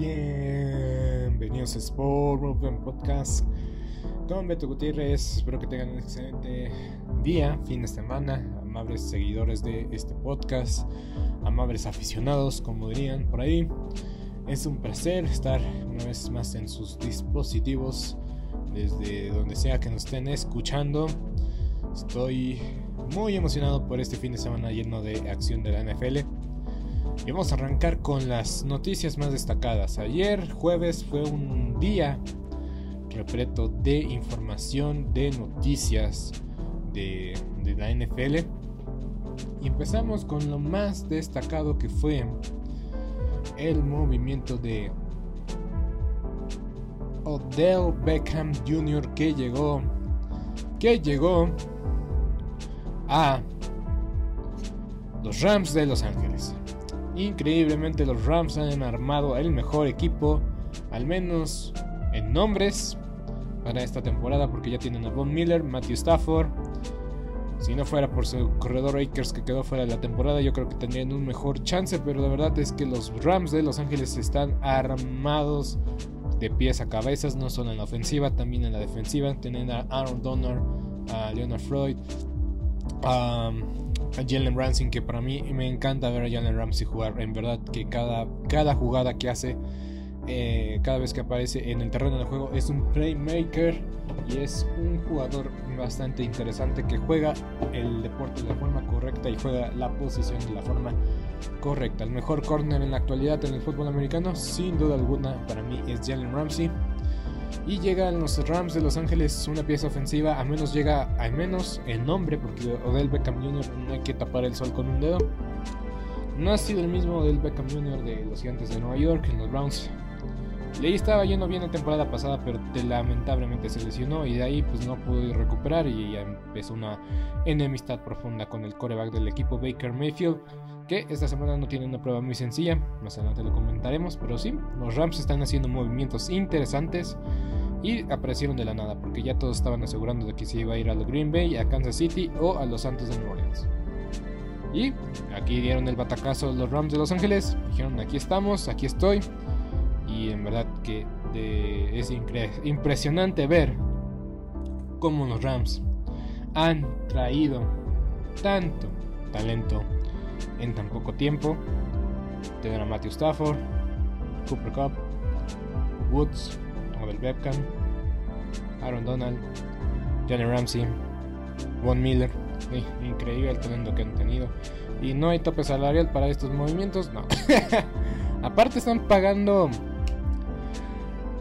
Bienvenidos a Sport Movement Podcast con Beto Gutiérrez. Espero que tengan un excelente día, fin de semana, amables seguidores de este podcast, amables aficionados, como dirían por ahí. Es un placer estar una vez más en sus dispositivos, desde donde sea que nos estén escuchando. Estoy muy emocionado por este fin de semana lleno de acción de la NFL. Y vamos a arrancar con las noticias más destacadas. Ayer, jueves, fue un día repleto de información, de noticias de, de, la NFL. Y empezamos con lo más destacado que fue el movimiento de Odell Beckham Jr. que llegó, que llegó a los Rams de Los Ángeles. Increíblemente los Rams han armado el mejor equipo, al menos en nombres, para esta temporada porque ya tienen a Von Miller, Matthew Stafford. Si no fuera por su corredor Akers que quedó fuera de la temporada, yo creo que tendrían un mejor chance, pero la verdad es que los Rams de Los Ángeles están armados de pies a cabezas, no solo en la ofensiva, también en la defensiva. Tienen a Aaron Donner, a Leonard Floyd, a, a Jalen Ramsey, que para mí me encanta ver a Jalen Ramsey jugar. En verdad que cada, cada jugada que hace, eh, cada vez que aparece en el terreno de juego, es un playmaker y es un jugador bastante interesante que juega el deporte de la forma correcta y juega la posición de la forma correcta. El mejor corner en la actualidad en el fútbol americano, sin duda alguna, para mí es Jalen Ramsey. Y llegan los Rams de Los Ángeles una pieza ofensiva, al menos llega al menos el nombre, porque Odell Beckham Jr. no hay que tapar el sol con un dedo. No ha sido el mismo Odell Beckham Jr. de los Gigantes de Nueva York, en los Browns. Le estaba yendo bien la temporada pasada, pero lamentablemente se lesionó y de ahí pues no pudo recuperar y ya empezó una enemistad profunda con el coreback del equipo Baker Mayfield, que esta semana no tiene una prueba muy sencilla, más adelante lo comentaremos, pero sí, los Rams están haciendo movimientos interesantes y aparecieron de la nada, porque ya todos estaban asegurando de que se iba a ir a Green Bay, a Kansas City o a los Santos de New Orleans. Y aquí dieron el batacazo los Rams de Los Ángeles, dijeron aquí estamos, aquí estoy, y en verdad que es impresionante ver cómo los Rams han traído tanto talento en tan poco tiempo. Tener a Matthew Stafford, Cooper Cup, Woods, Odell Beckham, Aaron Donald, Johnny Ramsey, Von Miller. increíble el talento que han tenido. Y no hay tope salarial para estos movimientos, no. Aparte están pagando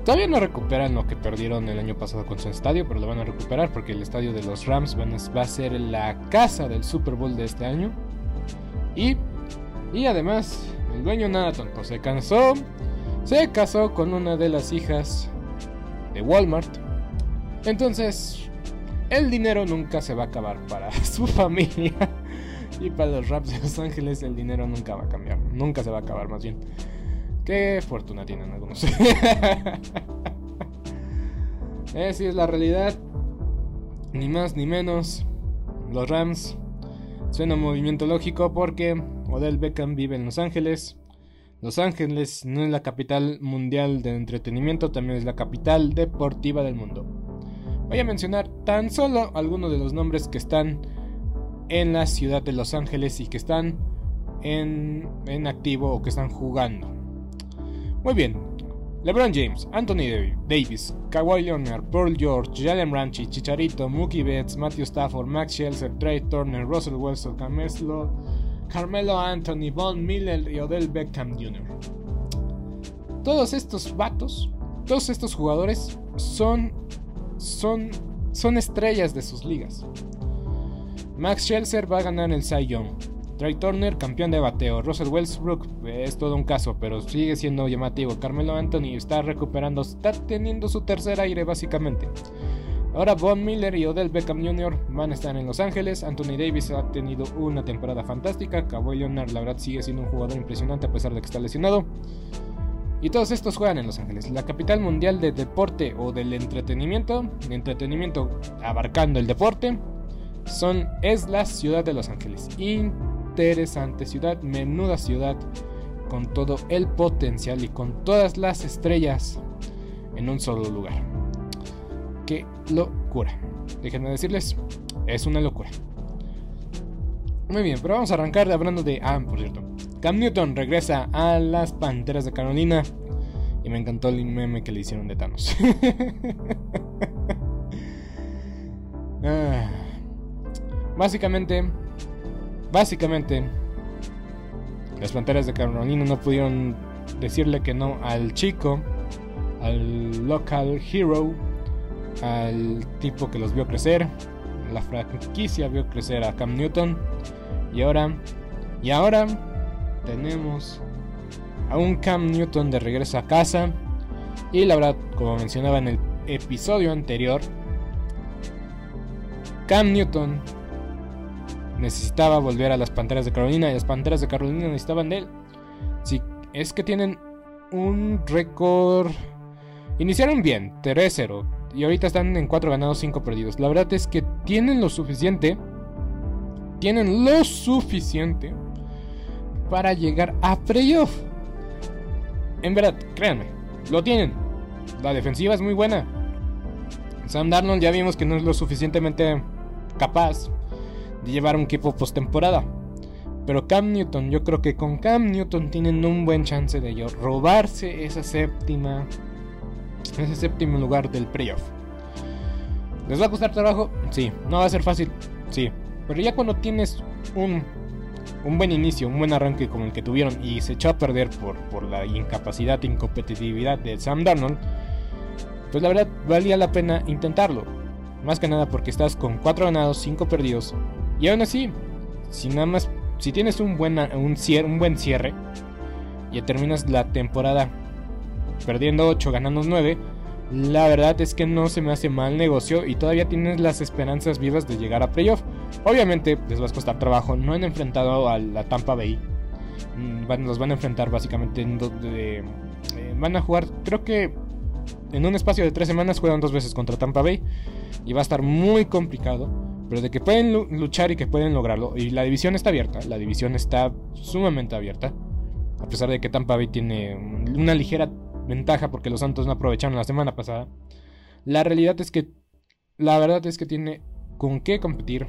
Todavía no recuperan lo que perdieron el año pasado con su estadio, pero lo van a recuperar porque el estadio de los Rams va a ser la casa del Super Bowl de este año. Y, y además, el dueño nada tonto se cansó, se casó con una de las hijas de Walmart. Entonces, el dinero nunca se va a acabar para su familia. Y para los Rams de Los Ángeles el dinero nunca va a cambiar. Nunca se va a acabar más bien. Qué fortuna tienen algunos. Esa es la realidad. Ni más ni menos. Los Rams. Suena un movimiento lógico porque Odell Beckham vive en Los Ángeles. Los Ángeles no es la capital mundial de entretenimiento, también es la capital deportiva del mundo. Voy a mencionar tan solo algunos de los nombres que están en la ciudad de Los Ángeles y que están en, en activo o que están jugando. Muy bien. LeBron James, Anthony Davis, Kawhi Leonard, Paul George, Jalen Ranchi, Chicharito, Mookie Betts, Matthew Stafford, Max Scherzer, Trey Turner, Russell Wilson, Carmelo, Carmelo Anthony, Von Miller y Odell Beckham Jr. Todos estos vatos, todos estos jugadores son, son, son estrellas de sus ligas. Max Scherzer va a ganar el Cy Young. Trey Turner, campeón de bateo. Russell Westbrook es todo un caso, pero sigue siendo llamativo. Carmelo Anthony está recuperando, está teniendo su tercer aire básicamente. Ahora Von Miller y Odell Beckham Jr. van a estar en Los Ángeles. Anthony Davis ha tenido una temporada fantástica. Kawhi Leonard, la verdad, sigue siendo un jugador impresionante a pesar de que está lesionado. Y todos estos juegan en Los Ángeles, la capital mundial de deporte o del entretenimiento. Entretenimiento abarcando el deporte. Son, es la ciudad de Los Ángeles interesante ciudad, menuda ciudad, con todo el potencial y con todas las estrellas en un solo lugar. Qué locura. Déjenme decirles, es una locura. Muy bien, pero vamos a arrancar hablando de... Ah, por cierto. Cam Newton regresa a las Panteras de Carolina. Y me encantó el meme que le hicieron de Thanos. Ah. Básicamente, Básicamente, las Panteras de Carolina no pudieron decirle que no al chico, al local hero, al tipo que los vio crecer. La franquicia vio crecer a Cam Newton. Y ahora, y ahora tenemos a un Cam Newton de regreso a casa. Y la verdad, como mencionaba en el episodio anterior, Cam Newton necesitaba volver a las Panteras de Carolina y las Panteras de Carolina necesitaban de él. Sí, es que tienen un récord... Iniciaron bien, 3-0, y ahorita están en 4 ganados, 5 perdidos. La verdad es que tienen lo suficiente, tienen lo suficiente para llegar a playoff. En verdad, créanme, lo tienen. La defensiva es muy buena. Sam Darnold ya vimos que no es lo suficientemente capaz de llevar un equipo postemporada. Pero Cam Newton, yo creo que con Cam Newton tienen un buen chance de ellos robarse esa séptima, ese séptimo lugar del playoff. ¿Les va a costar trabajo? Sí. ¿No va a ser fácil? Sí. Pero ya cuando tienes un, un buen inicio, un buen arranque como el que tuvieron y se echó a perder por, por la incapacidad e incompetitividad de Sam Darnold, pues la verdad valía la pena intentarlo. Más que nada porque estás con 4 ganados, 5 perdidos y aún así, si nada más, si tienes un, buen, un, buen cierre y terminas la temporada perdiendo 8, ganando 9, la verdad es que no se me hace mal negocio y todavía tienes las esperanzas vivas de llegar a playoff. Obviamente les va a costar trabajo, no han enfrentado a la Tampa Bay Mm, los van a enfrentar básicamente en eh, van a jugar, creo que en un espacio de tres semanas juegan dos veces contra Tampa Bay y va a estar muy complicado. Pero de que pueden luchar y que pueden lograrlo. Y la división está abierta. La división está sumamente abierta. A pesar de que Tampa Bay tiene una ligera ventaja porque los Santos no aprovecharon la semana pasada. La realidad es que. La verdad es que tiene con qué competir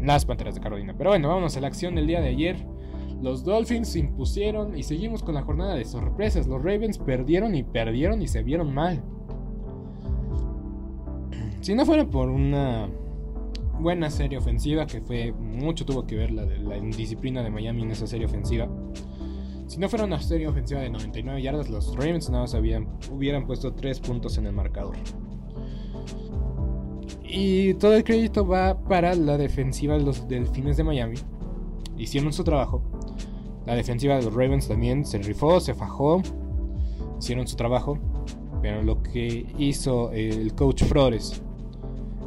las Panteras de Carolina. Pero bueno, vamos a la acción del día de ayer. Los Dolphins se impusieron y seguimos con la jornada de sorpresas. Los Ravens perdieron y perdieron y se vieron mal. Si no fuera por una buena serie ofensiva, que fue mucho tuvo que ver la, la indisciplina de Miami en esa serie ofensiva. Si no fuera una serie ofensiva de 99 yardas, los Ravens nada más hubieran puesto 3 puntos en el marcador. Y todo el crédito va para la defensiva de los Delfines de Miami. Hicieron su trabajo. La defensiva de los Ravens también se rifó, se fajó. Hicieron su trabajo. Pero lo que hizo el coach Flores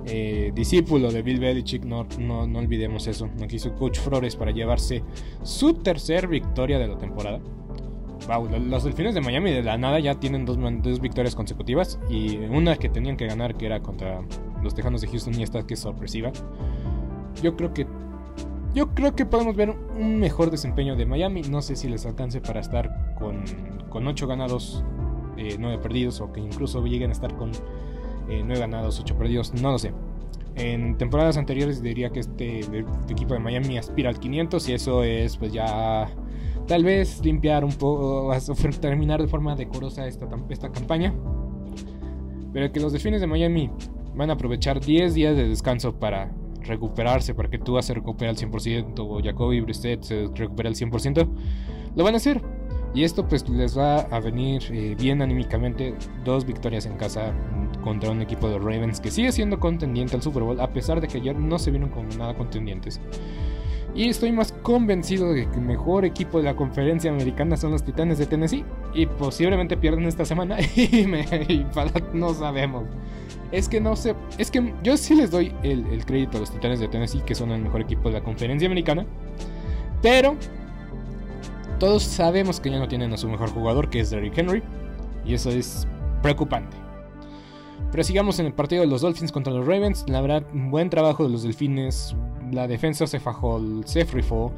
eh, discípulo de Bill Belichick, no, no, olvidemos eso, lo que hizo Coach Flores para llevarse su tercer victoria de la temporada. los Delfines de Miami de la nada ya tienen dos, victorias consecutivas y una que tenían que ganar que era contra los Tejanos de Houston y esta que es sorpresiva. Yo creo que yo creo que podemos ver un mejor desempeño de Miami. No sé si les alcance para estar con, con 8 ganados, eh, 9 perdidos o que incluso lleguen a estar con eh, 9 ganados, 8 perdidos, no lo sé. En temporadas anteriores diría que este, equipo de Miami aspira al 500 y eso es pues ya tal vez limpiar un poco, terminar de forma decorosa esta, esta campaña. Pero que los Delfines de Miami van a aprovechar 10 días de descanso para recuperarse, para que tú se recupere al 100% o Jacoby Brissett se recupere al 100%, lo van a hacer. Y esto pues les va a venir eh, bien anímicamente. Dos victorias en casa contra un equipo de Ravens que sigue siendo contendiente al Super Bowl a pesar de que ayer no se vieron como nada contendientes. Y estoy más convencido de que el mejor equipo de la conferencia americana son los Titanes de Tennessee. Y posiblemente pierden esta semana. y, no sabemos. Es que no sé. Es que yo sí les doy el crédito a los Titanes de Tennessee, que son el mejor equipo de la conferencia americana. Pero todos sabemos que ya no tienen a su mejor jugador, que es Derrick Henry, y eso es preocupante. Pero sigamos en el partido de los Dolphins contra los Ravens. La verdad, buen trabajo de los Delfines. La defensa se fajó, se frifó.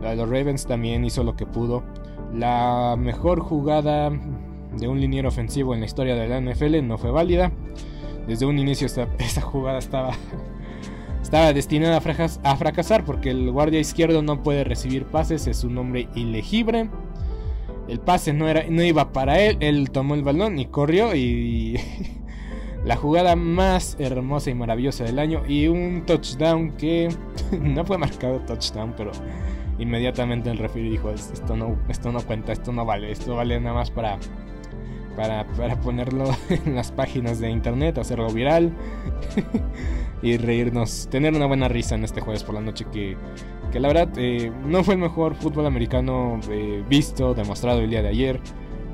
La de los Ravens también hizo lo que pudo. La mejor jugada de un liniero ofensivo en la historia de la NFL no fue válida. Desde un inicio esta jugada estaba estaba destinada a, fracasar porque el guardia izquierdo no puede recibir pases, es un hombre ilegible. El pase no, era, no iba para él, él tomó el balón y corrió y la jugada más hermosa y maravillosa del año y un touchdown que no fue marcado touchdown, pero inmediatamente el referee dijo esto no, esto no cuenta, esto no vale, esto vale nada más para, para, para ponerlo en las páginas de internet, hacerlo viral. y reírnos, tener una buena risa en este jueves por la noche que, que la verdad eh, no fue el mejor fútbol americano eh, visto, demostrado el día de ayer.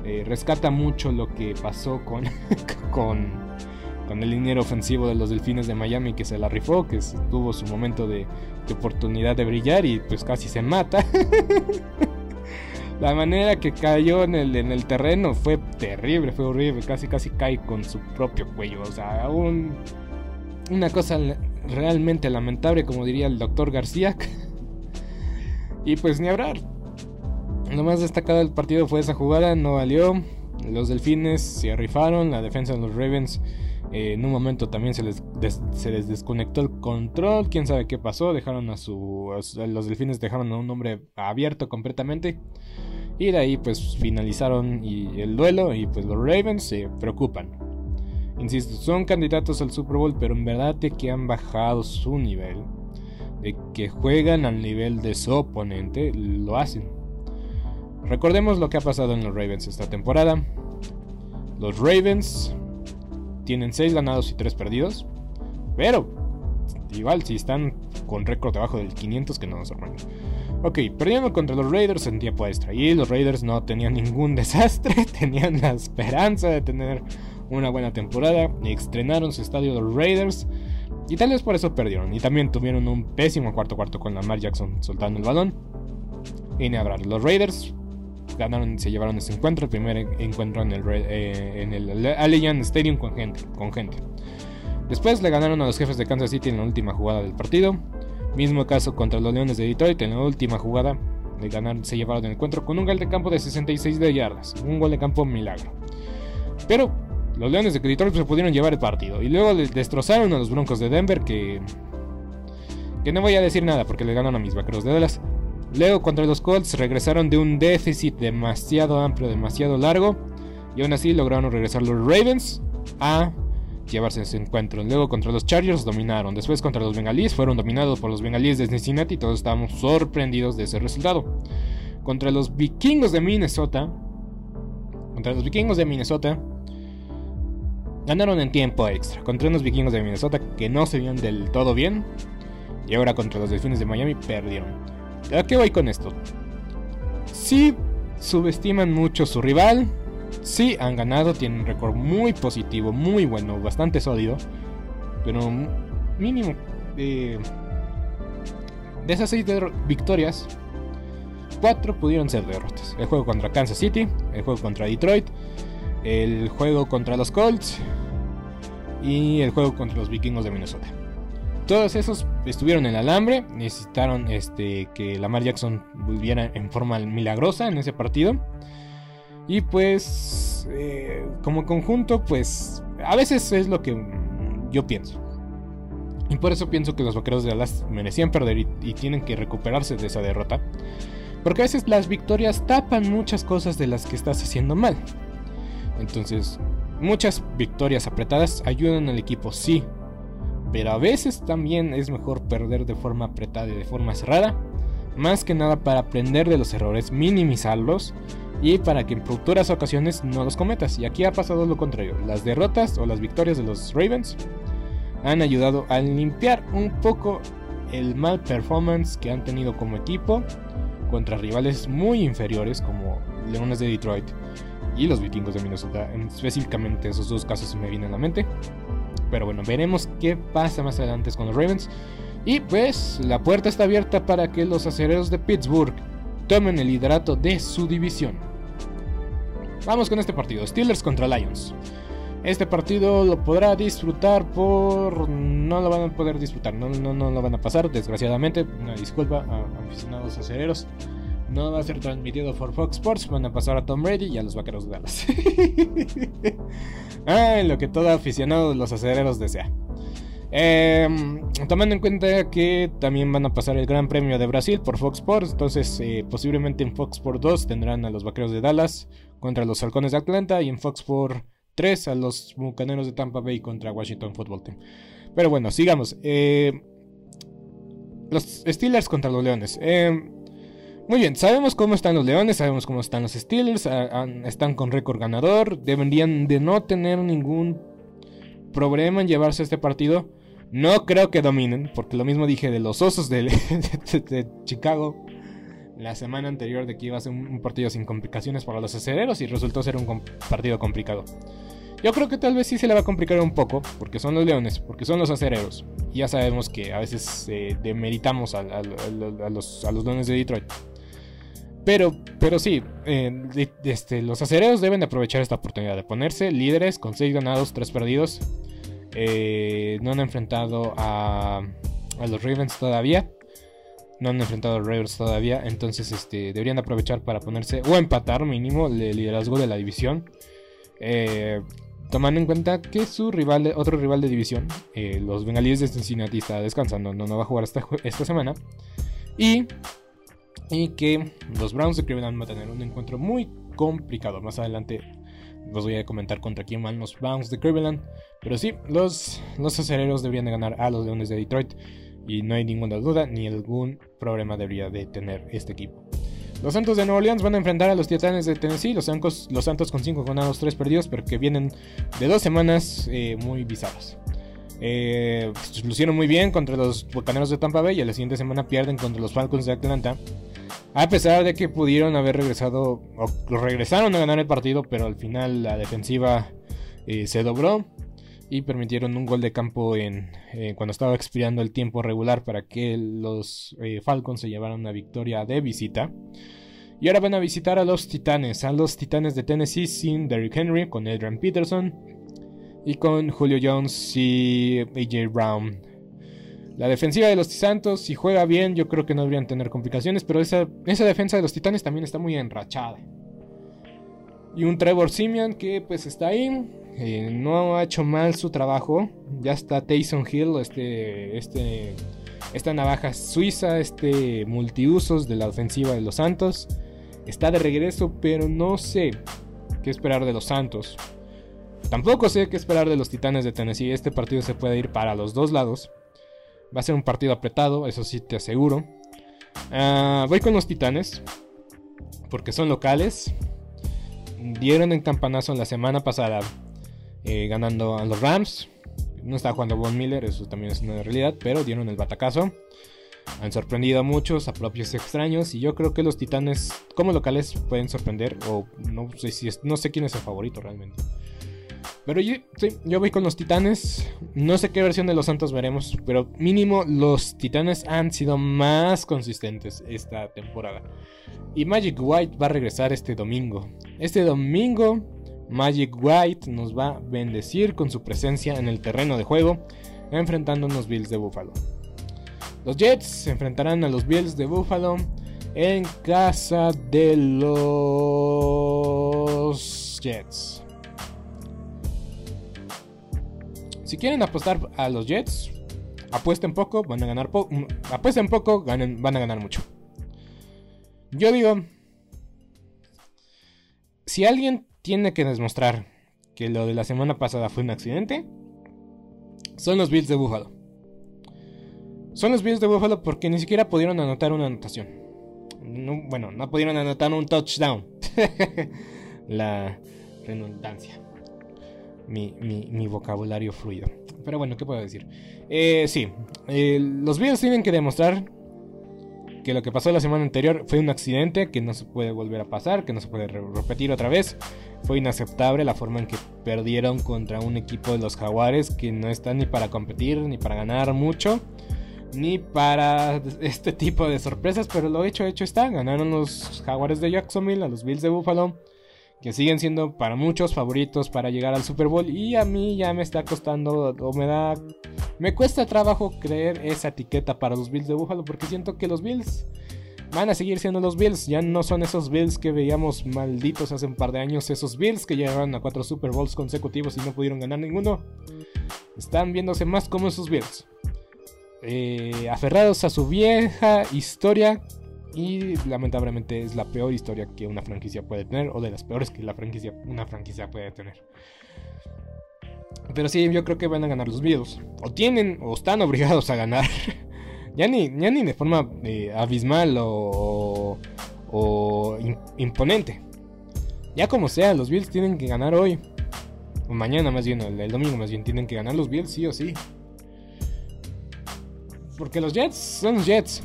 Eh, rescata mucho lo que pasó con, con, con, el dinero ofensivo de los Delfines de Miami que se la rifó, que tuvo su momento de, oportunidad de brillar y pues casi se mata. la manera que cayó en el, en el terreno fue terrible, fue horrible, casi casi cae con su propio cuello, o sea, un una cosa realmente lamentable, como diría el doctor García. y pues ni hablar. Lo más destacado del partido fue esa jugada, no valió. Los delfines se rifaron, la defensa de los Ravens eh, en un momento también se les, se les desconectó el control, quién sabe qué pasó, dejaron a su, los delfines dejaron a un hombre abierto completamente. Y de ahí pues finalizaron y el duelo y pues los Ravens se preocupan. Insisto, son candidatos al Super Bowl, pero en verdad de que han bajado su nivel, de que juegan al nivel de su oponente, lo hacen. Recordemos lo que ha pasado en los Ravens esta temporada. Los Ravens tienen 6 ganados y 3 perdidos, pero igual si están con récord debajo del 500 que no nos sorprende. Ok, perdieron contra los Raiders en tiempo extra y los Raiders no tenían ningún desastre, tenían la esperanza de tener una buena temporada, estrenaron su estadio los Raiders y tal vez por eso perdieron. Y también tuvieron un pésimo cuarto cuarto con Lamar Jackson soltando el balón. y hablar. Los Raiders ganaron, se llevaron ese encuentro, el primer encuentro en el, eh, Stadium con gente, con gente. Después le ganaron a los jefes de Kansas City en la última jugada del partido. Mismo caso contra los Leones de Detroit en la última jugada. Le ganaron, se llevaron el encuentro con un gol de campo de 66 de yardas. Un gol de campo milagro. Pero los Leones de Detroit se pudieron llevar el partido. Y luego le destrozaron a los Broncos de Denver que... Que no voy a decir nada porque le ganaron a mis vaqueros de Dallas. Luego contra los Colts regresaron de un déficit demasiado amplio, demasiado largo. Y aún así lograron regresar los Ravens a llevarse ese encuentro. Luego contra los Chargers dominaron. Después contra los Bengalíes fueron dominados por los Bengalíes de Cincinnati todos estábamos sorprendidos de ese resultado. Contra los Vikingos de Minnesota. Contra los Vikingos de Minnesota. Ganaron en tiempo extra. Contra unos Vikingos de Minnesota que no se vieron del todo bien. Y ahora contra los Delfines de Miami perdieron. ¿A qué voy con esto? Sí subestiman mucho su rival. Sí han ganado, tienen un récord muy positivo, muy bueno, bastante sólido. Pero mínimo. Eh, de esas seis victorias, cuatro pudieron ser derrotas. El juego contra Kansas City, el juego contra Detroit, el juego contra los Colts y el juego contra los Vikingos de Minnesota. Todos esos estuvieron en el alambre, necesitaron este, que Lamar Jackson volviera en forma milagrosa en ese partido. Y pues, eh, como conjunto, pues a veces es lo que yo pienso. Y por eso pienso que los vaqueros de Dallas merecían perder y, y, tienen que recuperarse de esa derrota. Porque a veces las victorias tapan muchas cosas de las que estás haciendo mal. Entonces, muchas victorias apretadas ayudan al equipo, sí, pero a veces también es mejor perder de forma apretada y de forma cerrada, más que nada para aprender de los errores, minimizarlos y para que en futuras ocasiones no los cometas. Y aquí ha pasado lo contrario, las derrotas o las victorias de los Ravens han ayudado a limpiar un poco el mal performance que han tenido como equipo contra rivales muy inferiores como Leones de Detroit y los Vikingos de Minnesota. Específicamente esos dos casos me vienen a la mente. Pero bueno, veremos qué pasa más adelante con los Ravens. Y pues la puerta está abierta para que los acereros de Pittsburgh tomen el liderato de su división. Vamos con este partido, Steelers contra Lions. Este partido lo podrá disfrutar por... No lo van a poder disfrutar, no, no, no lo van a pasar, desgraciadamente. Una disculpa a aficionados acereros. No va a ser transmitido por Fox Sports, van a pasar a Tom Brady y a los vaqueros de Dallas. ah, lo que todo aficionado de los acereros desea. Em, tomando en cuenta que también van a pasar el Gran Premio de Brasil por Fox Sports, entonces eh, posiblemente en Fox Sports 2 tendrán a los vaqueros de Dallas contra los halcones de Atlanta y en Fox Sports 3 a los bucaneros de Tampa Bay contra Washington Football Team. Pero bueno, sigamos. Eh, los Steelers contra los Leones. Eh, muy bien, sabemos cómo están los Leones, sabemos cómo están los Steelers, están con récord ganador, deberían de no tener ningún problema en llevarse este partido. No creo que dominen, porque lo mismo dije de los Osos de, Chicago la semana anterior de que iba a ser un, partido sin complicaciones para los acereros y resultó ser un partido complicado. Yo creo que tal vez sí se le va a complicar un poco, porque son los leones, porque son los acereros. Y ya sabemos que a veces eh, demeritamos a, los, a los leones de Detroit. Pero, pero sí, eh, este, los acereros deben de aprovechar esta oportunidad de ponerse líderes con 6 ganados, 3 perdidos. Eh, no han enfrentado a, a, los Ravens todavía. No han enfrentado a los Ravens todavía. Entonces este, deberían de aprovechar para ponerse o empatar mínimo el liderazgo de la división. Eh, tomando en cuenta que su rival, otro rival de división, los Bengalíes de Cincinnati, está descansando, no, no va a jugar esta, esta semana. Y y que los Browns de Cleveland van a tener un encuentro muy complicado. Más adelante os voy a comentar contra quién van los Browns de Cleveland. Pero sí, los, los acereros deberían de ganar a los Leones de Detroit. Y no hay ninguna duda ni algún problema debería de tener este equipo. Los Santos de Nueva Orleans van a enfrentar a los Titanes de Tennessee. Los, los Santos con 5 ganados, 3 perdidos, pero que vienen de dos semanas eh, muy bizarras. Eh, lucieron muy bien contra los Bucaneros de Tampa Bay y la siguiente semana pierden contra los Falcons de Atlanta. A pesar de que pudieron haber regresado, o regresaron a ganar el partido, pero al final la defensiva eh, se dobró y permitieron un gol de campo en eh, cuando estaba expirando el tiempo regular para que los eh, Falcons se llevaran una victoria de visita. Y ahora van a visitar a los Titanes, a los Titanes de Tennessee sin Derrick Henry, con Adrian Peterson y con Julio Jones y AJ Brown. La defensiva de los Santos, si juega bien, yo creo que no deberían tener complicaciones, pero esa, esa defensa de los Titanes también está muy enrachada. Y un Trevor Simeon que pues está ahí, eh, no ha hecho mal su trabajo. Ya está Taysom Hill, este, este, esta navaja suiza, este multiusos de la ofensiva de los Santos. Está de regreso, pero no sé qué esperar de los Santos. Tampoco sé qué esperar de los Titanes de Tennessee. Este partido se puede ir para los dos lados. Va a ser un partido apretado, eso sí te aseguro. Ah, voy con los Titanes. Porque son locales. Dieron el campanazo la semana pasada. Eh, ganando a los Rams. No está jugando Von Miller, eso también es una realidad. Pero dieron el batacazo. Han sorprendido a muchos, a propios extraños. Y yo creo que los Titanes, como locales, pueden sorprender. O no sé, si no sé quién es el favorito realmente. Pero yo, yo voy con los Titanes. No sé qué versión de los Santos veremos, pero mínimo los Titanes han sido más consistentes esta temporada. Y Magic White va a regresar este domingo. Este domingo Magic White nos va a bendecir con su presencia en el terreno de juego, enfrentando a los Bills de Buffalo. Los Jets se enfrentarán a los Bills de Buffalo en casa de los Jets. Si quieren apostar a los Jets, apuesten poco, van a ganar poco. Mm, apuesten poco, van a ganar mucho. Yo digo, si alguien tiene que demostrar que lo de la semana pasada fue un accidente, son los Bills de Buffalo. Son los Bills de Buffalo porque ni siquiera pudieron anotar una anotación. bueno, no pudieron anotar un touchdown. la redundancia mi, vocabulario fluido. Pero bueno, ¿qué puedo decir? Eh, sí, eh, los videos tienen que demostrar que lo que pasó la semana anterior fue un accidente que no se puede volver a pasar, que no se puede repetir otra vez. Fue inaceptable la forma en que perdieron contra un equipo de los jaguares que no está ni para competir, ni para ganar mucho, ni para este tipo de sorpresas, pero lo hecho, hecho está. Ganaron los jaguares de Jacksonville a los Bills de Buffalo que siguen siendo para muchos favoritos para llegar al Super Bowl y a mí ya me está costando o me da me cuesta trabajo creer esa etiqueta para los Bills de Buffalo porque siento que los Bills van a seguir siendo los Bills, ya no son esos Bills que veíamos malditos hace un par de años, esos Bills que llegaron a cuatro Super Bowls consecutivos y no pudieron ganar ninguno. Están viéndose más como esos Bills. Eh, aferrados a su vieja historia y lamentablemente es la peor historia que una franquicia puede tener, o de las peores que la franquicia, una franquicia puede tener. Pero sí, yo creo que van a ganar los Bills. O tienen, o están obligados a ganar. ya, ni, ni de forma eh, abismal o, o imponente. Ya como sea, los Bills tienen que ganar hoy. O mañana más bien, el domingo más bien, tienen que ganar los Bills sí o sí. Porque los Jets son los Jets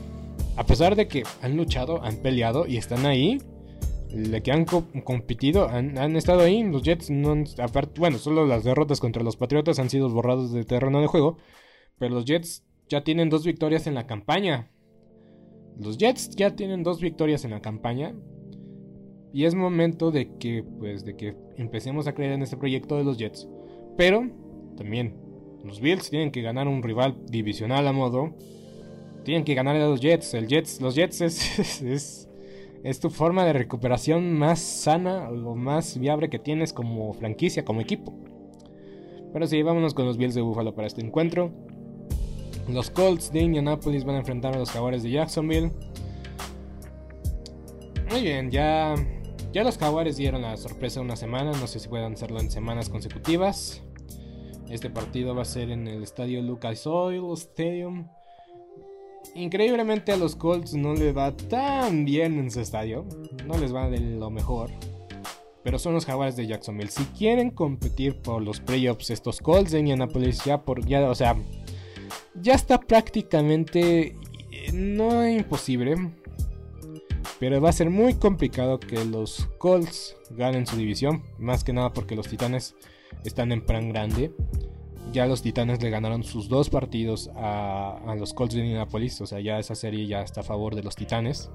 a pesar de que han luchado, han peleado y están ahí, le que han competido, han, estado ahí, los Jets no bueno, solo las derrotas contra los Patriotas han sido borrados de terreno de juego, pero los Jets ya tienen dos victorias en la campaña. Los Jets ya tienen dos victorias en la campaña y es momento de que pues de que empecemos a creer en este proyecto de los Jets. Pero también los Bills tienen que ganar un rival divisional a modo tienen que ganar a los Jets. El Jets, los Jets es, es, tu forma de recuperación más sana, lo más viable que tienes como franquicia, como equipo. Pero sí, vámonos con los Bills de Buffalo para este encuentro. Los Colts de Indianapolis van a enfrentar a los Jaguares de Jacksonville. Muy bien, ya, ya los Jaguares dieron la sorpresa una semana. No sé si puedan hacerlo en semanas consecutivas. Este partido va a ser en el estadio Lucas Oil Stadium. Increíblemente a los Colts no les va tan bien en su estadio. No les va de lo mejor. Pero son los Jaguars de Jacksonville. Si quieren competir por los playoffs, estos Colts de Indianapolis ya por ya, o sea, ya está prácticamente no es imposible, pero va a ser muy complicado que los Colts ganen su división, más que nada porque los Titanes están en plan grande ya los Titanes le ganaron sus dos partidos a, los Colts de Indianapolis. O sea, ya esa serie ya está a favor de los Titanes.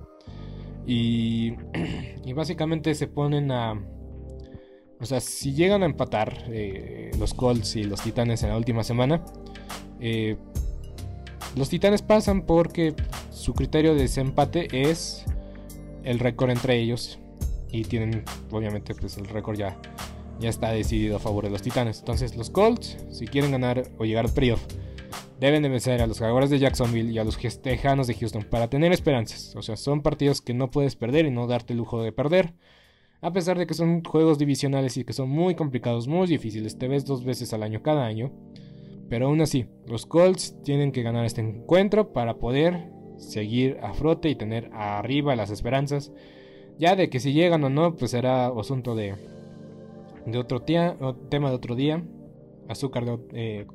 Y, y básicamente se ponen a... O sea, si llegan a empatar eh, los Colts y los Titanes en la última semana, eh, los Titanes pasan porque su criterio de desempate es el récord entre ellos. Y tienen, obviamente, pues el récord ya, ya está decidido a favor de los Titanes. Entonces, los Colts, si quieren ganar o llegar al playoff, deben de vencer a los Jaguars de Jacksonville y a los Tejanos de Houston para tener esperanzas. O sea, son partidos que no puedes perder y no darte el lujo de perder. A pesar de que son juegos divisionales y que son muy complicados, muy difíciles, te ves dos veces al año cada año. Pero aún así, los Colts tienen que ganar este encuentro para poder seguir a frote y tener arriba las esperanzas. Ya de que si llegan o no, pues será asunto de, de otro día, tema de otro día. Azúcar de eh,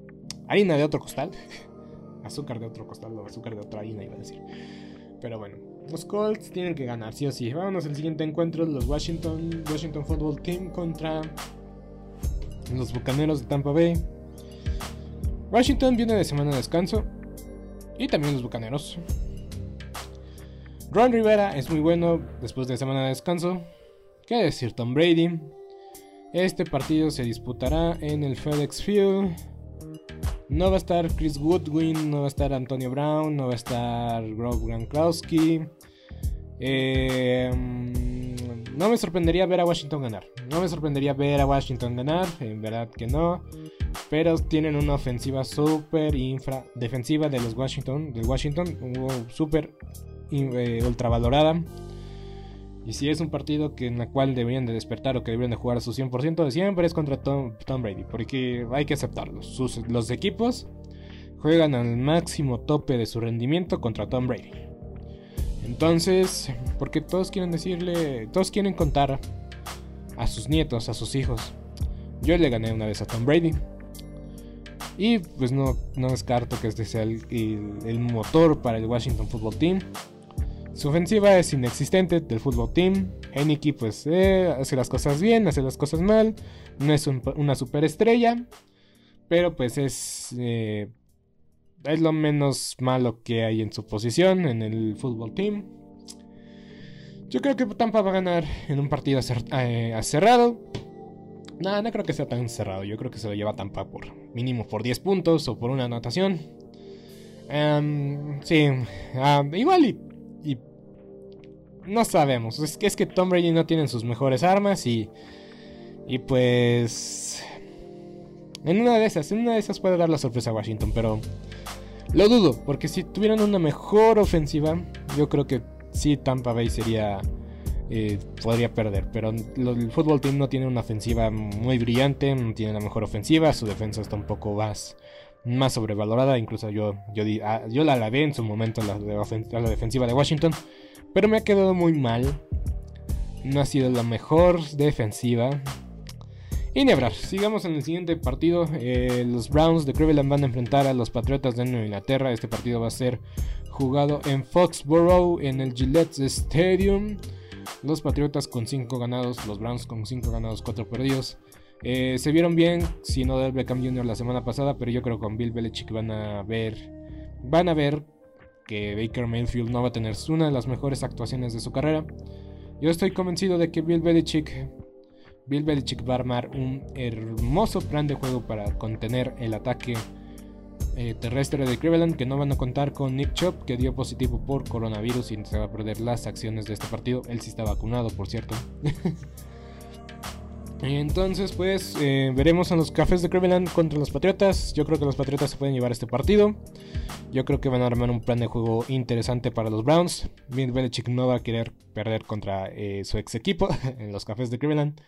harina de otro costal. azúcar de otro costal o azúcar de otra harina iba a decir. Pero bueno, los Colts tienen que ganar, sí o sí. Vámonos al siguiente encuentro, los Washington, Washington Football Team contra los Bucaneros de Tampa Bay. Washington viene de semana de descanso y también los Bucaneros. Ron Rivera es muy bueno después de semana de descanso. ¿Qué decir Tom Brady? Este partido se disputará en el FedEx Field. No va a estar Chris Woodwin, no va a estar Antonio Brown, no va a estar Rob Gronkowski. Eh, no me sorprendería ver a Washington ganar. No me sorprendería ver a Washington ganar, en verdad que no. Pero tienen una ofensiva súper infra defensiva de los Washington, del Washington, súper eh, ultravalorada. Y si es un partido que en el cual deberían de despertar o que deberían de jugar a su 100%, siempre es contra Tom, Brady, porque hay que aceptarlo. los equipos juegan al máximo tope de su rendimiento contra Tom Brady. Entonces, porque todos quieren decirle, todos quieren contar a sus nietos, a sus hijos. Yo le gané una vez a Tom Brady. Y pues no, no descarto que este sea el motor para el Washington Football Team. Su ofensiva es inexistente del fútbol team. Heineke pues eh, hace las cosas bien, hace las cosas mal. No es una superestrella. Pero pues es... Eh, es lo menos malo que hay en su posición en el fútbol team. Yo creo que Tampa va a ganar en un partido eh, cerrado. No, no creo que sea tan cerrado. Yo creo que se lo lleva Tampa por mínimo por 10 puntos o por una anotación. Em, sí, ah, igual y no sabemos. Es que, es que Tom Brady no tiene sus mejores armas y. Y pues. En una de esas, en una de esas puede dar la sorpresa a Washington, pero. Lo dudo, porque si tuvieran una mejor ofensiva, yo creo que sí Tampa Bay sería. Eh, podría perder, pero el fútbol team no tiene una ofensiva muy brillante, no tiene la mejor ofensiva, su defensa está un poco más, más sobrevalorada, incluso yo, yo, ah, yo la alabé en su momento la, la defensiva de Washington, pero me ha quedado muy mal. No ha sido la mejor defensiva. Y ni hablar, sigamos en el siguiente partido. Eh, los Browns de Cleveland van a enfrentar a los Patriotas de Nueva Inglaterra. Este partido va a ser jugado en Foxborough, en el Gillette Stadium. Los Patriotas con 5 ganados, los Browns con 5 ganados, 4 perdidos. Eh, se vieron bien, si no del Beckham Jr. la semana pasada, pero yo creo que con Bill Belichick van a ver, van a ver que Baker Mayfield no va a tener una de las mejores actuaciones de su carrera. Yo estoy convencido de que Bill Belichick, Bill Belichick va a armar un hermoso plan de juego para contener el ataque eh, terrestre de Cleveland, que no van a contar con Nick Chop, que dio positivo por coronavirus y se va a perder las acciones de este partido. Él sí está vacunado, por cierto. Entonces, pues eh, veremos a los cafés de Cleveland contra los Patriotas. Yo creo que los Patriotas se pueden llevar este partido. Yo creo que van a armar un plan de juego interesante para los Browns. Bill Belichick no va a querer perder contra eh, su ex equipo en los cafés de Cleveland.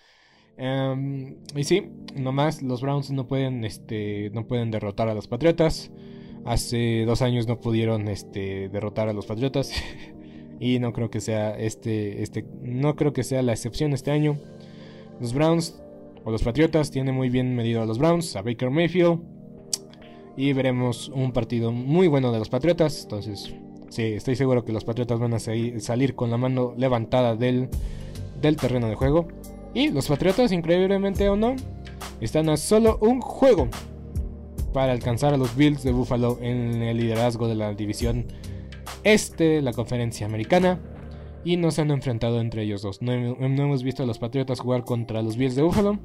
Em, y sí, nomás los Browns no pueden, este, no pueden derrotar a los Patriotas. Hace dos años no pudieron este, derrotar a los Patriotas. y no creo que sea este, este, no creo que sea la excepción este año. Los Browns o los Patriotas tienen muy bien medido a los Browns, a Baker Mayfield. Y veremos un partido muy bueno de los Patriotas. Entonces, sí, estoy seguro que los Patriotas van a salir con la mano levantada del, del terreno de juego. Y los Patriotas, increíblemente o no, están a solo un juego para alcanzar a los Bills de Buffalo en el liderazgo de la división este la conferencia americana. Y no se han enfrentado entre ellos dos. No, hemos visto a los Patriotas jugar contra los Bills de Buffalo.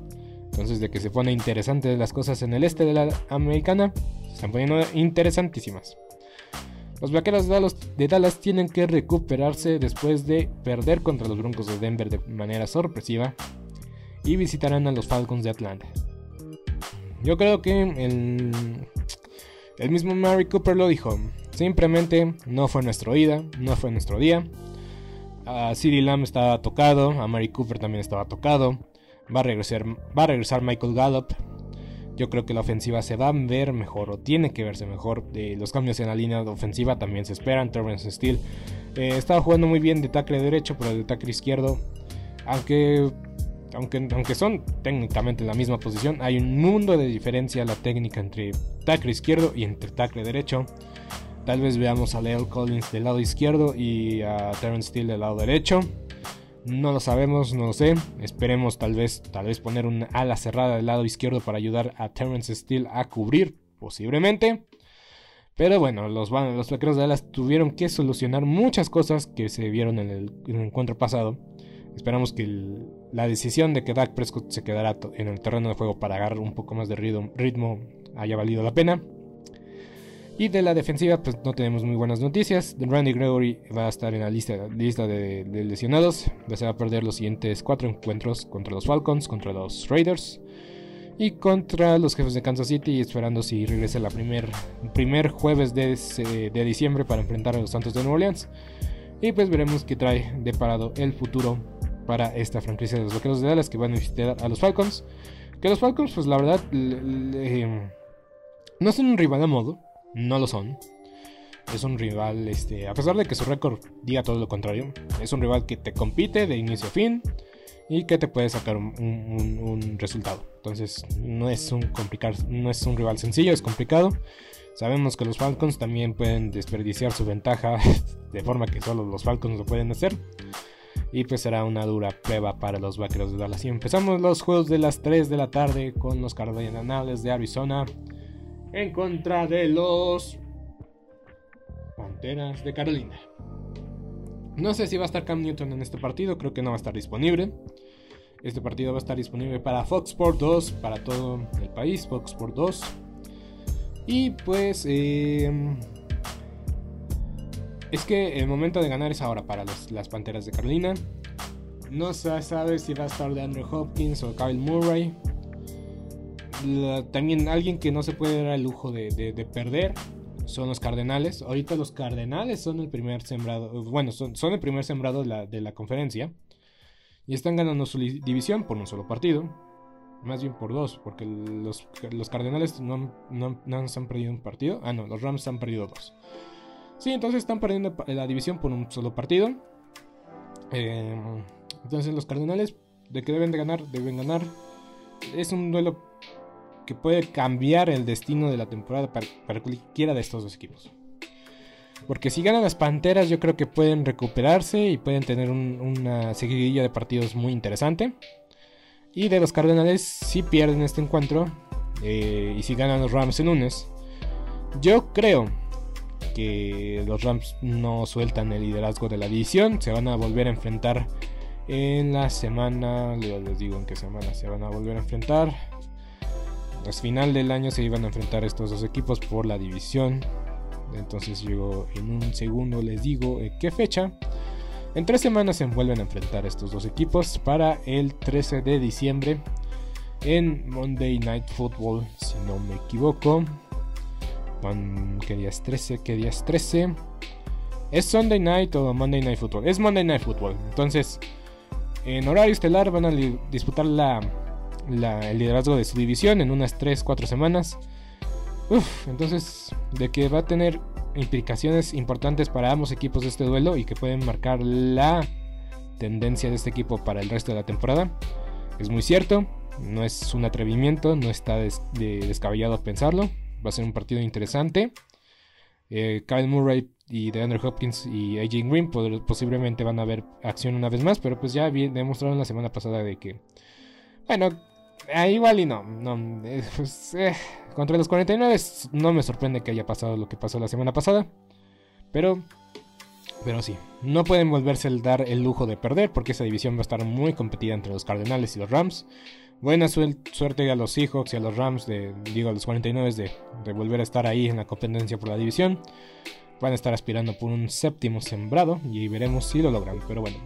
Entonces, de que se pone interesante las cosas en el este de la americana, se están poniendo interesantísimas. Los vaqueros de Dallas, tienen que recuperarse después de perder contra los Broncos de Denver de manera sorpresiva y visitarán a los Falcons de Atlanta. Yo creo que el, mismo Mary Cooper lo dijo. Simplemente no fue nuestro ida, no fue nuestro día. A CeeDee Lamb estaba tocado, a Mary Cooper también estaba tocado. Va a regresar, va a regresar Michael Gallup. Yo creo que la ofensiva se va a ver mejor o tiene que verse mejor. Eh, los cambios en la línea de ofensiva también se esperan. Terrence Steele eh, estaba jugando muy bien de tackle derecho, pero de tackle izquierdo, aunque, aunque, aunque son técnicamente en la misma posición, hay un mundo de diferencia la técnica entre tackle izquierdo y entre tackle derecho. Tal vez veamos a Leo Collins del lado izquierdo y a Terrence Steele del lado derecho. No lo sabemos, no lo sé. Esperemos tal vez, tal vez poner una ala cerrada del lado izquierdo para ayudar a Terrence Steele a cubrir, posiblemente. Pero bueno, los, los vaqueros de alas tuvieron que solucionar muchas cosas que se vieron en el, encuentro pasado. Esperamos que la decisión de que Dak Prescott se quedara en el terreno de juego para agarrar un poco más de ritmo haya valido la pena. Y de la defensiva, pues no tenemos muy buenas noticias. Randy Gregory va a estar en la lista, lista de, lesionados. Se va a perder los siguientes cuatro encuentros contra los Falcons, contra los Raiders y contra los jefes de Kansas City. Esperando si regresa el primer, primer jueves de, de, diciembre para enfrentar a los Santos de Nueva Orleans. Y pues veremos qué trae de parado el futuro para esta franquicia de los Vaqueros de Dallas que van a visitar a los Falcons. Que los Falcons, pues la verdad, no son un rival a modo no lo son. Es un rival, este, a pesar de que su récord diga todo lo contrario, es un rival que te compite de inicio a fin y que te puede sacar un, resultado. Entonces, no es un complicar, no es un rival sencillo, es complicado. Sabemos que los Falcons también pueden desperdiciar su ventaja de forma que solo los Falcons lo pueden hacer. Y pues será una dura prueba para los vaqueros de Dallas. Y empezamos los juegos de las 3 de la tarde con los Cardenales de Arizona en contra de los Panteras de Carolina. No sé si va a estar Cam Newton en este partido, creo que no va a estar disponible. Este partido va a estar disponible para Fox Sport 2, para todo el país, Fox Sport 2. Y pues em, es que el momento de ganar es ahora para las Panteras de Carolina. No se sabe si va a estar de Andrew Hopkins o Kyle Murray también alguien que no se puede dar el lujo de, perder son los Cardenales. Ahorita los Cardenales son el primer sembrado, bueno, son, el primer sembrado de la, conferencia. Y están ganando su división por un solo partido. Más bien por dos, porque los, Cardenales no, no, han perdido un partido. Ah, no, los Rams han perdido dos. Sí, entonces están perdiendo la división por un solo partido. Eh, entonces los Cardenales, de que deben de ganar, deben ganar. Es un duelo que puede cambiar el destino de la temporada para, cualquiera de estos dos equipos. Porque si ganan las Panteras yo creo que pueden recuperarse y pueden tener una seguidilla de partidos muy interesante. Y de los Cardenales si pierden este encuentro eh, y si ganan los Rams el lunes, yo creo que los Rams no sueltan el liderazgo de la división, se van a volver a enfrentar en la semana, les digo en qué semana se van a volver a enfrentar. Al final del año se iban a enfrentar estos dos equipos por la división. Entonces yo en un segundo les digo qué fecha. En tres semanas se vuelven a enfrentar estos dos equipos para el 13 de diciembre en Monday Night Football, si no me equivoco. ¿Qué día es 13? ¿Qué día es 13? ¿Es Sunday Night o Monday Night Football? Es Monday Night Football. Entonces, en horario estelar van a disputar la el liderazgo de su división en unas 3-4 semanas. entonces, de que va a tener implicaciones importantes para ambos equipos de este duelo y que pueden marcar la tendencia de este equipo para el resto de la temporada. Es muy cierto, no es un atrevimiento, no está descabellado pensarlo. Va a ser un partido interesante. Eh, Kyle Murray y DeAndre Hopkins y AJ Green posiblemente van a ver acción una vez más, pero pues ya demostraron la semana pasada de que, bueno, Ah, igual y no. no eh, pues, eh, contra los 49 no me sorprende que haya pasado lo que pasó la semana pasada. Pero Pero sí, no pueden volverse a dar el lujo de perder porque esa división va a estar muy competida entre los Cardenales y los Rams. Buena suerte a los Seahawks y a los Rams, de, digo a los 49 de, volver a estar ahí en la competencia por la división. Van a estar aspirando por un séptimo sembrado y veremos si lo logran. Pero bueno,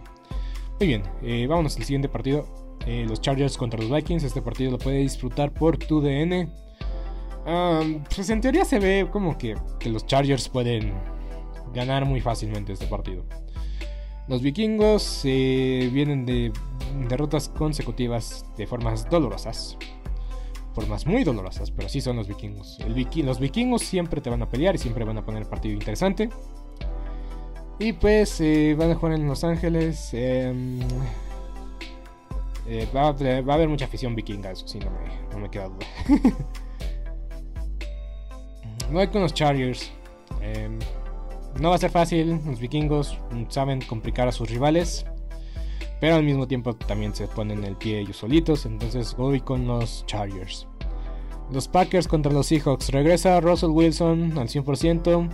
muy bien, eh, vámonos al siguiente partido. Eh, los Chargers contra los Vikings. Este partido lo puede disfrutar por tu DN. pues en teoría se ve como que, que los Chargers pueden ganar muy fácilmente este partido. Los vikingos eh, vienen de derrotas consecutivas de formas dolorosas. Formas muy dolorosas, pero sí son los vikingos. los vikingos siempre te van a pelear y siempre van a poner partido interesante. Y pues eh, van a jugar en Los Ángeles. Em, eh, va, a haber mucha afición vikinga, eso sí, no me, no me queda duda. Voy con los Chargers. Em, no va a ser fácil, los vikingos saben complicar a sus rivales, pero al mismo tiempo también se ponen el pie ellos solitos, entonces voy con los Chargers. Los Packers contra los Seahawks. Regresa Russell Wilson al 100%.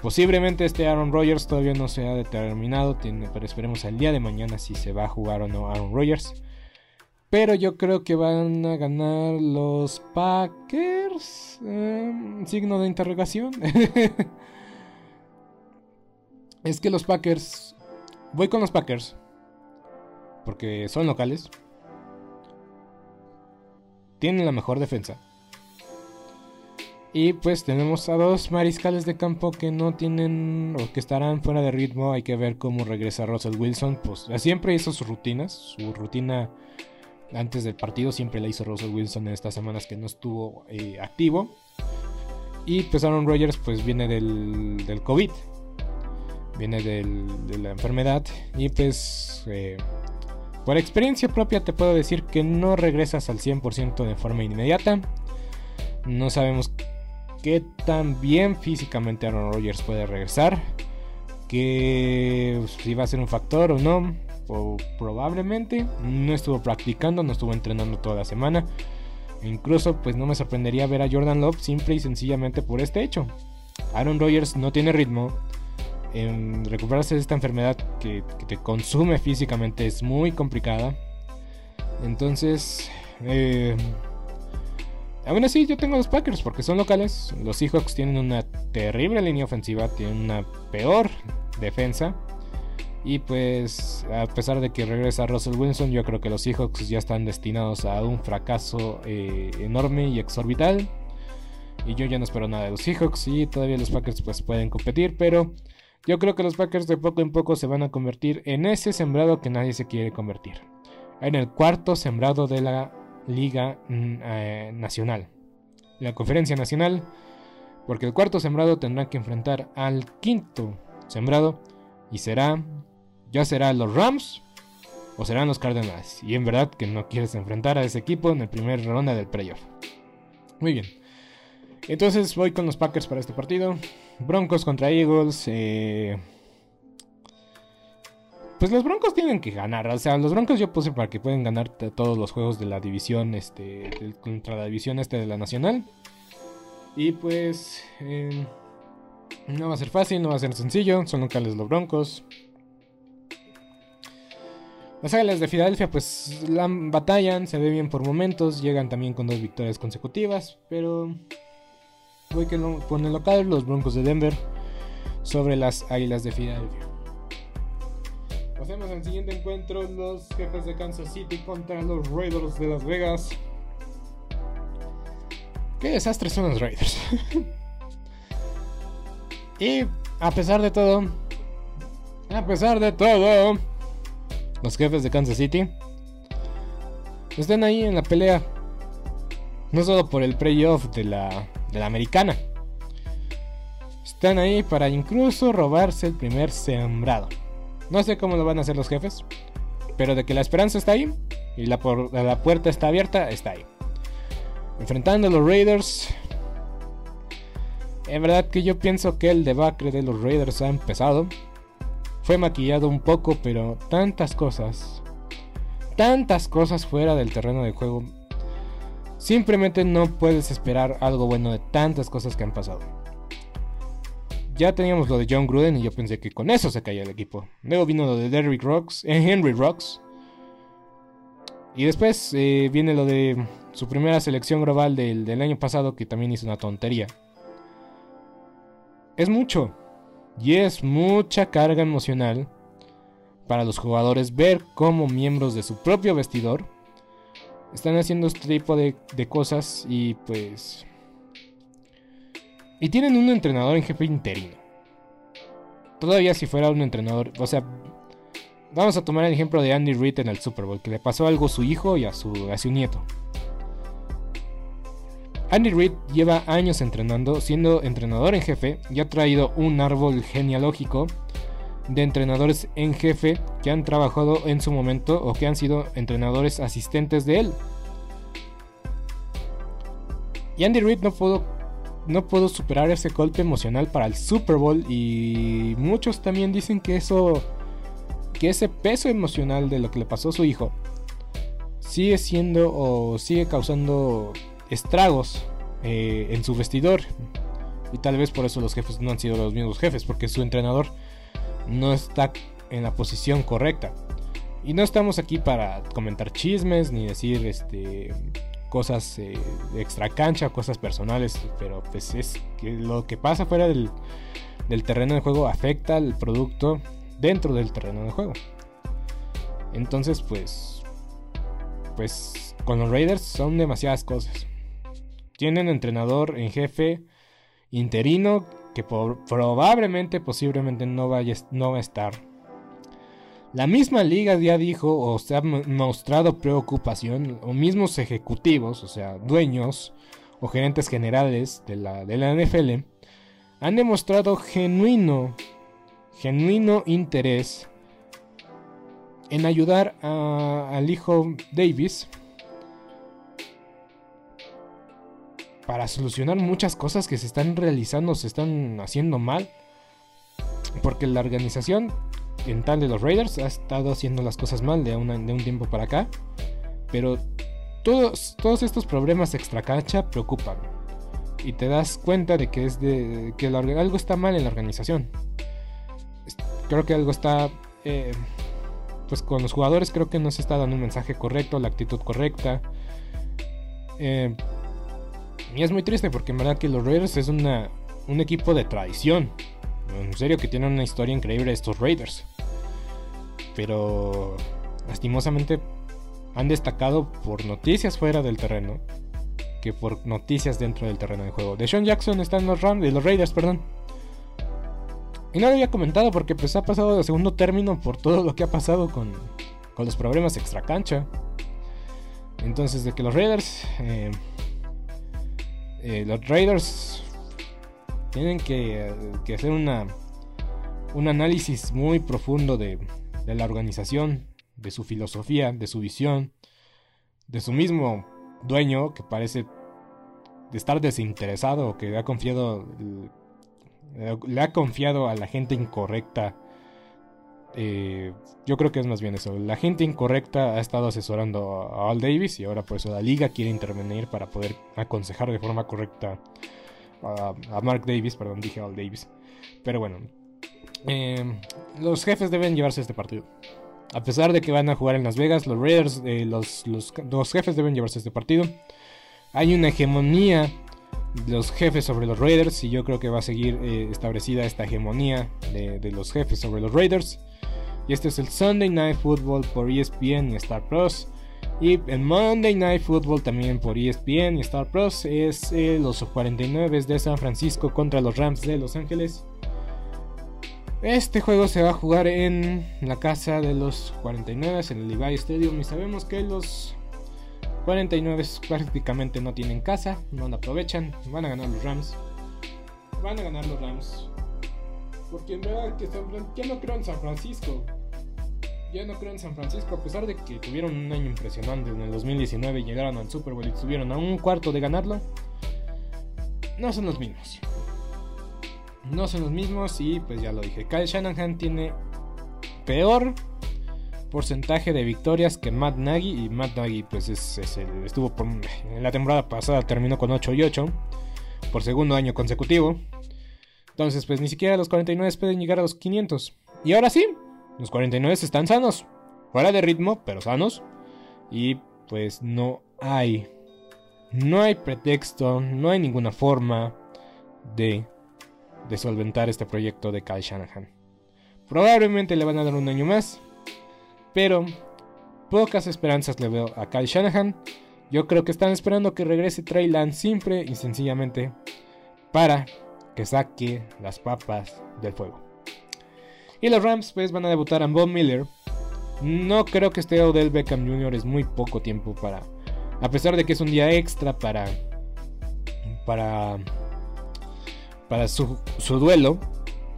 Posiblemente este Aaron Rodgers todavía no se ha determinado, pero esperemos al día de mañana si se va a jugar o no Aaron Rodgers. Pero yo creo que van a ganar los Packers. Em, signo de interrogación. es que los Packers. Voy con los Packers. Porque son locales. Tienen la mejor defensa. Y pues tenemos a dos mariscales de campo que no tienen o que estarán fuera de ritmo. Hay que ver cómo regresa Russell Wilson. Pues siempre hizo sus rutinas. Su rutina antes del partido siempre la hizo Russell Wilson en estas semanas que no estuvo eh, activo. Y pues Aaron Rodgers pues viene del, del COVID viene de la enfermedad y pues eh, por experiencia propia te puedo decir que no regresas al 100% de forma inmediata. No sabemos qué tan bien físicamente Aaron Rodgers puede regresar. Que si va a ser un factor o no. Probablemente no estuvo practicando, no estuvo entrenando toda la semana. Incluso pues no me sorprendería ver a Jordan Love simple y sencillamente por este hecho. Aaron Rodgers no tiene ritmo, en recuperarse de esta enfermedad que, te consume físicamente es muy complicada. Entonces, eh, aún así yo tengo los Packers porque son locales. Los Seahawks tienen una terrible línea ofensiva, tienen una peor defensa. Y pues, a pesar de que regresa Russell Wilson, yo creo que los Seahawks ya están destinados a un fracaso eh, enorme y exorbital. Y yo ya no espero nada de los Seahawks y todavía los Packers pues pueden competir, pero yo creo que los Packers de poco en poco se van a convertir en ese sembrado que nadie se quiere convertir. En el cuarto sembrado de la Liga mm, eh, Nacional. La Conferencia Nacional. Porque el cuarto sembrado tendrá que enfrentar al quinto sembrado. Y será. Ya será los Rams. O serán los Cardinals. Y en verdad que no quieres enfrentar a ese equipo en el primer ronda del playoff. Muy bien. Entonces voy con los Packers para este partido. Broncos contra Eagles. Eh, pues los Broncos tienen que ganar. O sea, los Broncos yo puse para que pueden ganar todos los juegos de la división. Este. contra la división este de la Nacional. Y pues. Eh, no va a ser fácil, no va a ser sencillo. Son locales los Broncos. Las Águilas de Filadelfia pues la batallan, se ve bien por momentos, llegan también con dos victorias consecutivas, pero Voy que el local los Broncos de Denver sobre las Águilas de Filadelfia. Pasemos al siguiente encuentro, los jefes de Kansas City contra los Raiders de Las Vegas. Qué desastre son los Raiders. y a pesar de todo, a pesar de todo, los jefes de Kansas City están ahí en la pelea. No solo por el playoff de la de la americana. Están ahí para incluso robarse el primer sembrado. No sé cómo lo van a hacer los jefes, pero de que la esperanza está ahí y la, la puerta está abierta, está ahí. Enfrentando a los Raiders. En verdad que yo pienso que el debacle de los Raiders ha empezado. Fue maquillado un poco, pero tantas cosas, tantas cosas fuera del terreno de juego Simplemente no puedes esperar algo bueno de tantas cosas que han pasado. ya teníamos lo de John Gruden y yo pensé que con eso se caía el equipo. Luego vino lo de Derrick Rocks, eh, Henry Rocks. Y después eh, viene lo de su primera selección global del, del año pasado que también hizo una tontería. Es mucho. Y es mucha carga emocional para los jugadores ver cómo miembros de su propio vestidor están haciendo este tipo de, de cosas y pues... Y tienen un entrenador en jefe interino. Todavía si fuera un entrenador, o sea, vamos a tomar el ejemplo de Andy Reid en el Super Bowl, que le pasó algo a su hijo y a su, a su nieto. Andy Reid lleva años entrenando, siendo entrenador en jefe, y ha traído un árbol genealógico de entrenadores en jefe que han trabajado en su momento o que han sido entrenadores asistentes de él. Y Andy Reid no pudo, no pudo superar ese golpe emocional para el Super Bowl y muchos también dicen que eso, que ese peso emocional de lo que le pasó a su hijo sigue siendo o sigue causando estragos eh, en su vestidor. Y tal vez por eso los jefes no han sido los mismos jefes, porque su entrenador no está en la posición correcta. Y no estamos aquí para comentar chismes ni decir este cosas eh, extra cancha, cosas personales, pero pues es que lo que pasa fuera del, del terreno de juego afecta al producto dentro del terreno de juego. Entonces, pues pues con los Raiders son demasiadas cosas. Tienen entrenador en jefe interino que probablemente, posiblemente no, va a estar. La misma liga ya dijo o se ha mostrado preocupación, o mismos ejecutivos, o sea, dueños o gerentes generales de la, de la NFL, han demostrado genuino, genuino interés en ayudar al hijo Davis para solucionar muchas cosas que se están realizando, se están haciendo mal. Porque la organización en tal de los Raiders ha estado haciendo las cosas mal de, de un tiempo para acá. Pero todos, todos estos problemas extra cancha preocupan. Y te das cuenta de que, es de, que algo está mal en la organización. Creo que algo está... Eh, pues con los jugadores creo que no se está dando un mensaje correcto, la actitud correcta. Eh, y es muy triste porque en verdad que los Raiders es una, un equipo de tradición. En serio que tienen una historia increíble estos Raiders. Pero lastimosamente han destacado por noticias fuera del terreno que por noticias dentro del terreno de juego. De Sean Jackson está en los, de los Raiders, perdón. Y no lo había comentado porque pues ha pasado de segundo término por todo lo que ha pasado con, con los problemas extra cancha. Entonces de que los Raiders eh, eh, los Raiders tienen que, hacer una, un análisis muy profundo de, la organización, de su filosofía, de su visión, de su mismo dueño que parece estar desinteresado, que ha confiado, le ha confiado a la gente incorrecta eh, yo creo que es más bien eso. La gente incorrecta ha estado asesorando a Al Davis y ahora por eso la liga quiere intervenir para poder aconsejar de forma correcta a, Mark Davis, perdón, dije Al Davis. Pero bueno, eh, los jefes deben llevarse este partido. A pesar de que van a jugar en Las Vegas, los Raiders, eh, los, los, jefes deben llevarse este partido. Hay una hegemonía de los jefes sobre los Raiders y yo creo que va a seguir establecida esta hegemonía de los jefes sobre los Raiders. Y este es el Sunday Night Football por ESPN y Star Plus. Y el Monday Night Football también por ESPN y Star Plus es eh, los 49 de San Francisco contra los Rams de Los Ángeles. Este juego se va a jugar en la casa de los 49 en el Levi Stadium y sabemos que los 49 prácticamente no tienen casa, no la aprovechan, van a ganar los Rams. Van a ganar los Rams. Porque verdad que ya no creo en San Francisco. Ya no creo en San Francisco, a pesar de que tuvieron un año impresionante en el 2019 y llegaron al Super Bowl y estuvieron a un cuarto de ganarlo. No son los mismos. No son los mismos y pues ya lo dije. Kyle Shanahan tiene peor porcentaje de victorias que Matt Nagy y Matt Nagy pues es, estuvo por, en la temporada pasada terminó con 8 y 8 por segundo año consecutivo Entonces, pues ni siquiera los 49 pueden llegar a los 500. Y ahora sí, los 49 están sanos. Fuera de ritmo, pero sanos. Y pues no hay. No hay pretexto, no hay ninguna forma de, de solventar este proyecto de Kyle Shanahan. Probablemente le van a dar un año más. Pero pocas esperanzas le veo a Kyle Shanahan. Yo creo que están esperando que regrese Trey Lance simple y sencillamente para que saque las papas del fuego. Y los Rams pues van a debutar a Bob Miller. No creo que este Odell Beckham Jr. es muy poco tiempo para... A pesar de que es un día extra para... Para... Para su, su duelo.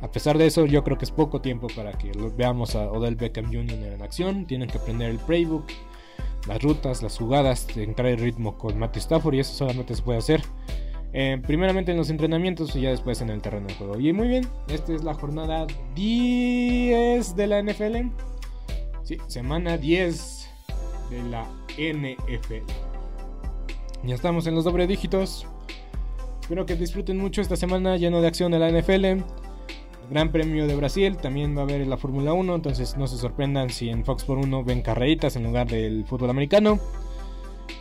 A pesar de eso, yo creo que es poco tiempo para que veamos a Odell Beckham Jr. en acción. Tienen que aprender el playbook, las rutas, las jugadas, entrar en ritmo con Matt Stafford y eso solamente se puede hacer eh, primeramente en los entrenamientos y ya después en el terreno de juego. Y muy bien, esta es la jornada 10 de la NFL. Sí, semana 10 de la NFL. Ya estamos en los doble dígitos. Espero que disfruten mucho esta semana lleno de acción de la NFL. Gran Premio de Brasil, también va a haber la Fórmula 1, entonces no se sorprendan si en Fox por 1 ven carreritas en lugar del fútbol americano.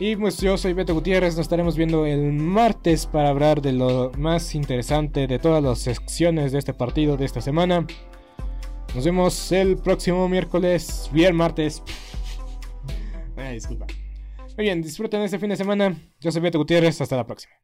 Y pues yo soy Beto Gutiérrez, nos estaremos viendo el martes para hablar de lo más interesante de todas las secciones de este partido de esta semana. Nos vemos el próximo miércoles, bien martes. Ay, disculpa. Muy bien, disfruten este fin de semana. Yo soy Beto Gutiérrez, hasta la próxima.